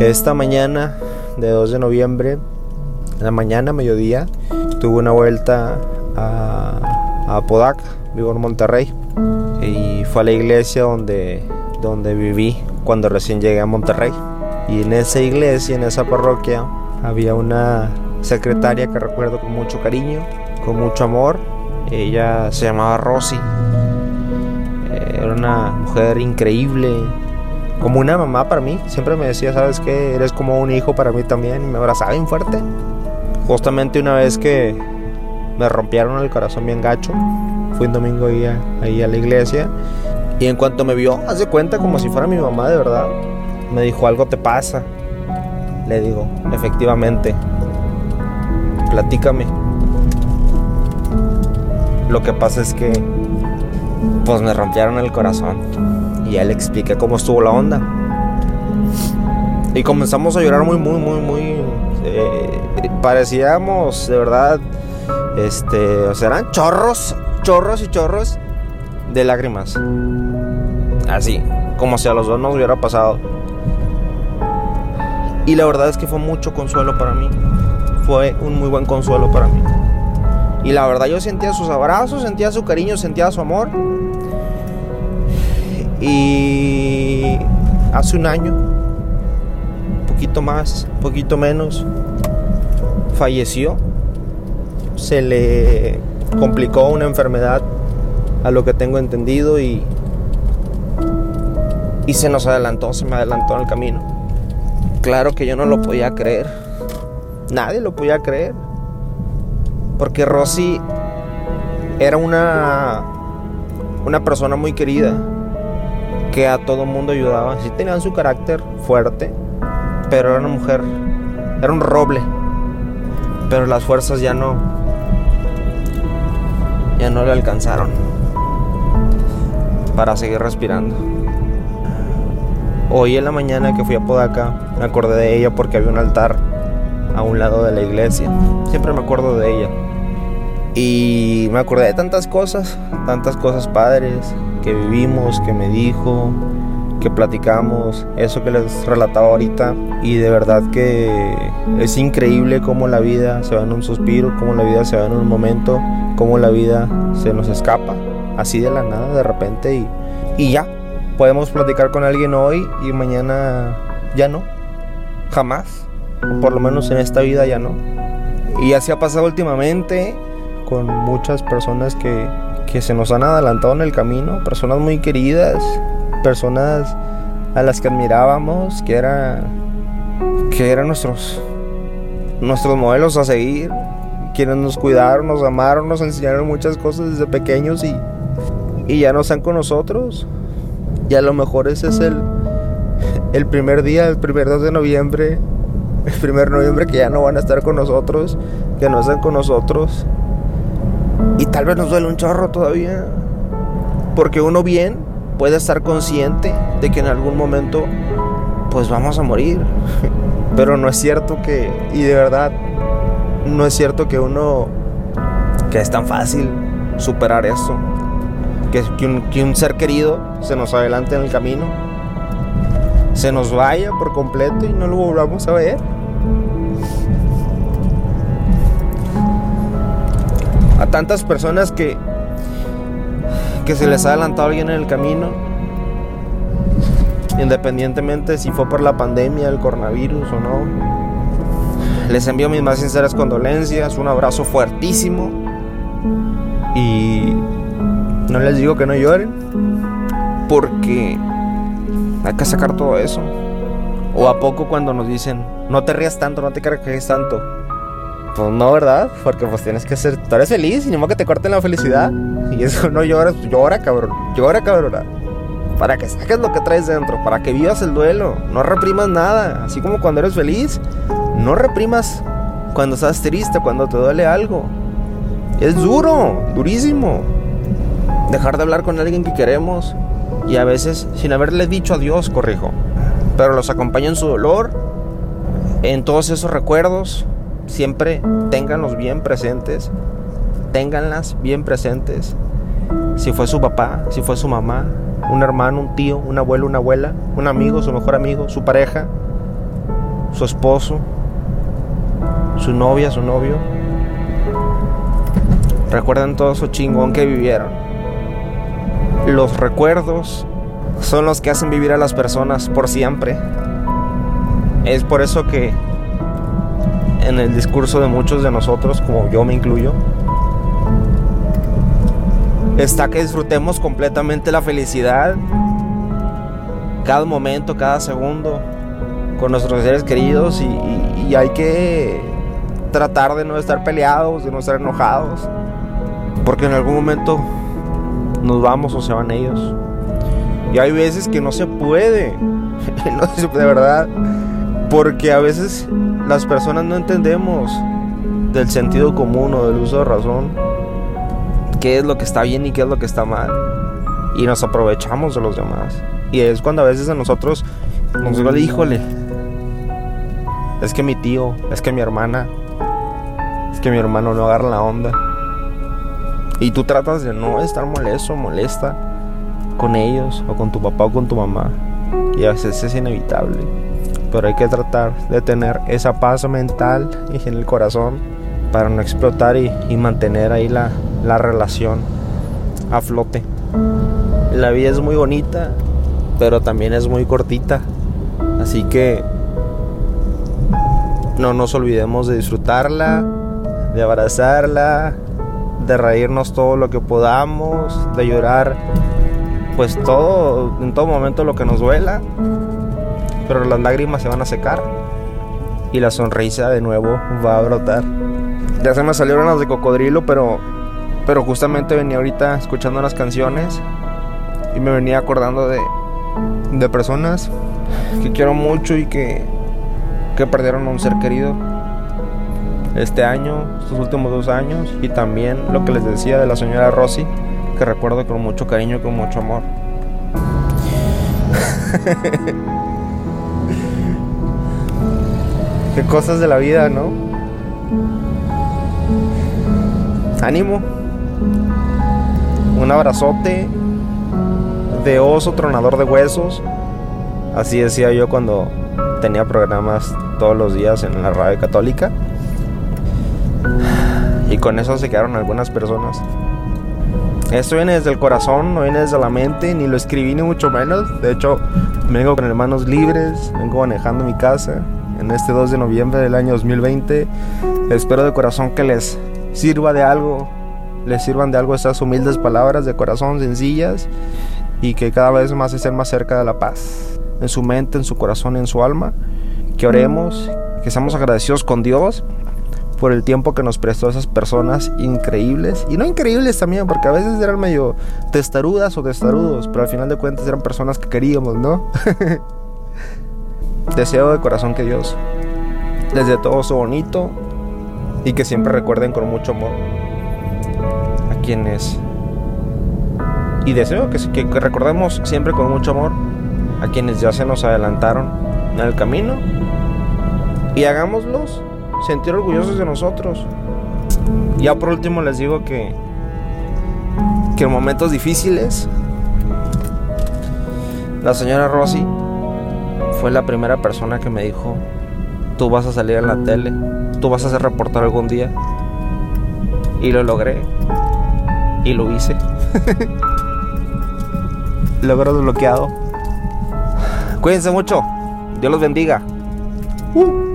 Esta mañana de 2 de noviembre, en la mañana, mediodía, tuve una vuelta a, a Apodaca, vivo en Monterrey, y fue a la iglesia donde, donde viví cuando recién llegué a Monterrey. Y en esa iglesia, en esa parroquia, había una secretaria que recuerdo con mucho cariño, con mucho amor. Ella se llamaba Rosy. Era una mujer increíble, como una mamá para mí. Siempre me decía, ¿sabes qué? Eres como un hijo para mí también. Y me abrazaba bien fuerte. Justamente una vez que me rompieron el corazón bien gacho, fui un domingo ahí a, ahí a la iglesia. Y en cuanto me vio, hace cuenta como si fuera mi mamá de verdad. Me dijo, algo te pasa. Le digo, efectivamente. Platícame. Lo que pasa es que, pues me rompieron el corazón. Y ya le expliqué cómo estuvo la onda. Y comenzamos a llorar muy, muy, muy, muy. Eh, parecíamos, de verdad, este, o sea, eran chorros, chorros y chorros de lágrimas. Así, como si a los dos nos hubiera pasado. Y la verdad es que fue mucho consuelo para mí. Fue un muy buen consuelo para mí. Y la verdad yo sentía sus abrazos, sentía su cariño, sentía su amor. Y hace un año, poquito más, poquito menos, falleció. Se le complicó una enfermedad a lo que tengo entendido y, y se nos adelantó, se me adelantó en el camino. Claro que yo no lo podía creer. Nadie lo podía creer. Porque Rosy era una, una persona muy querida que a todo mundo ayudaba. Sí tenían su carácter fuerte, pero era una mujer, era un roble. Pero las fuerzas ya no, ya no le alcanzaron para seguir respirando. Hoy en la mañana que fui a Podaca, me acordé de ella porque había un altar a un lado de la iglesia. Siempre me acuerdo de ella. Y me acordé de tantas cosas, tantas cosas padres que vivimos, que me dijo, que platicamos, eso que les relataba ahorita. Y de verdad que es increíble cómo la vida se va en un suspiro, cómo la vida se va en un momento, cómo la vida se nos escapa, así de la nada, de repente. Y, y ya, podemos platicar con alguien hoy y mañana ya no, jamás, por lo menos en esta vida ya no. Y así ha pasado últimamente con muchas personas que, que se nos han adelantado en el camino, personas muy queridas, personas a las que admirábamos, que, era, que eran nuestros, nuestros modelos a seguir, quienes nos cuidaron, nos amaron, nos enseñaron muchas cosas desde pequeños y, y ya no están con nosotros. Y a lo mejor ese es el, el primer día, el primer 2 de noviembre, el primer noviembre que ya no van a estar con nosotros, que no están con nosotros. Y tal vez nos duele un chorro todavía. Porque uno bien puede estar consciente de que en algún momento pues vamos a morir. Pero no es cierto que, y de verdad, no es cierto que uno, que es tan fácil superar eso. Que, que, un, que un ser querido se nos adelante en el camino, se nos vaya por completo y no lo volvamos a ver. A tantas personas que que se les ha adelantado alguien en el camino independientemente si fue por la pandemia, el coronavirus o no. Les envío mis más sinceras condolencias, un abrazo fuertísimo y no les digo que no lloren porque hay que sacar todo eso. O a poco cuando nos dicen, no te rías tanto, no te cargues tanto. Pues no, ¿verdad? Porque pues tienes que ser, tú eres feliz y modo que te corten la felicidad. Y eso no lloras, pues llora, cabrón. Llora, cabrón. Para que saques lo que traes dentro, para que vivas el duelo. No reprimas nada. Así como cuando eres feliz, no reprimas cuando estás triste, cuando te duele algo. Es duro, durísimo. Dejar de hablar con alguien que queremos y a veces sin haberle dicho adiós, corrijo. Pero los acompaña en su dolor, en todos esos recuerdos. Siempre ténganlos bien presentes. Ténganlas bien presentes. Si fue su papá, si fue su mamá, un hermano, un tío, un abuelo, una abuela, un amigo, su mejor amigo, su pareja. su esposo, su novia, su novio. Recuerden todo su chingón que vivieron. Los recuerdos son los que hacen vivir a las personas por siempre. Es por eso que en el discurso de muchos de nosotros, como yo me incluyo, está que disfrutemos completamente la felicidad, cada momento, cada segundo, con nuestros seres queridos y, hay que tratar de no estar peleados, de no estar enojados, porque en algún momento nos vamos o se van ellos. Y hay veces que no se puede, no de verdad, porque a veces las personas no entendemos del sentido común o del uso de razón qué es lo que está bien y qué es lo que está mal. Y nos aprovechamos de los demás. Y es cuando a veces a nosotros nos duele, híjole, es que mi tío, es que mi hermana, es que mi hermano no agarra la onda. Y tú tratas de no estar molesto, molesta con ellos, o con tu papá o con tu mamá. Y a veces es inevitable. Pero hay que tratar de tener esa paz mental y en el corazón para no explotar y, mantener ahí la, la relación a flote. La vida es muy bonita, pero también es muy cortita. Así que no nos olvidemos de disfrutarla, de abrazarla, de reírnos todo lo que podamos, de llorar pues todo, en todo momento lo que nos duela, pero las lágrimas se van a secar y la sonrisa de nuevo va a brotar. Ya se me salieron las de cocodrilo, pero, pero justamente venía ahorita escuchando unas canciones y me venía acordando de, de personas que quiero mucho y que que perdieron a un ser querido este año, estos últimos dos años, y también lo que les decía de la señora Rosy, que recuerdo con mucho cariño y con mucho amor. Qué cosas de la vida, ¿no? Ánimo. Un abrazote de oso tronador de huesos. Así decía yo cuando tenía programas todos los días en la radio católica. Y con eso se quedaron algunas personas. Esto viene desde el corazón, no viene desde la mente, ni lo escribí ni mucho menos. De hecho, vengo con manos libres, vengo manejando mi casa en este 2 de noviembre del año 2020. Espero de corazón que les sirva de algo, les sirvan de algo estas humildes palabras de corazón sencillas y que cada vez más estén más cerca de la paz, en su mente, en su corazón, en su alma que oremos, que seamos agradecidos con Dios por el tiempo que nos prestó esas personas increíbles. Y no increíbles también, porque a veces eran medio testarudas o testarudos, pero al final de cuentas eran personas que queríamos, ¿no? Deseo de corazón que Dios les dé todo su bonito y que siempre recuerden con mucho amor a quienes... Y deseo que, recordemos siempre con mucho amor a quienes ya se nos adelantaron en el camino y hagámoslos sentir orgullosos de nosotros. Ya por último les digo que que en momentos difíciles la señora Rosy fue la primera persona que me dijo, tú vas a salir en la tele, tú vas a ser reportero algún día. Y lo logré. Y lo hice. Logro desbloqueado. Cuídense mucho. Dios los bendiga. Uh.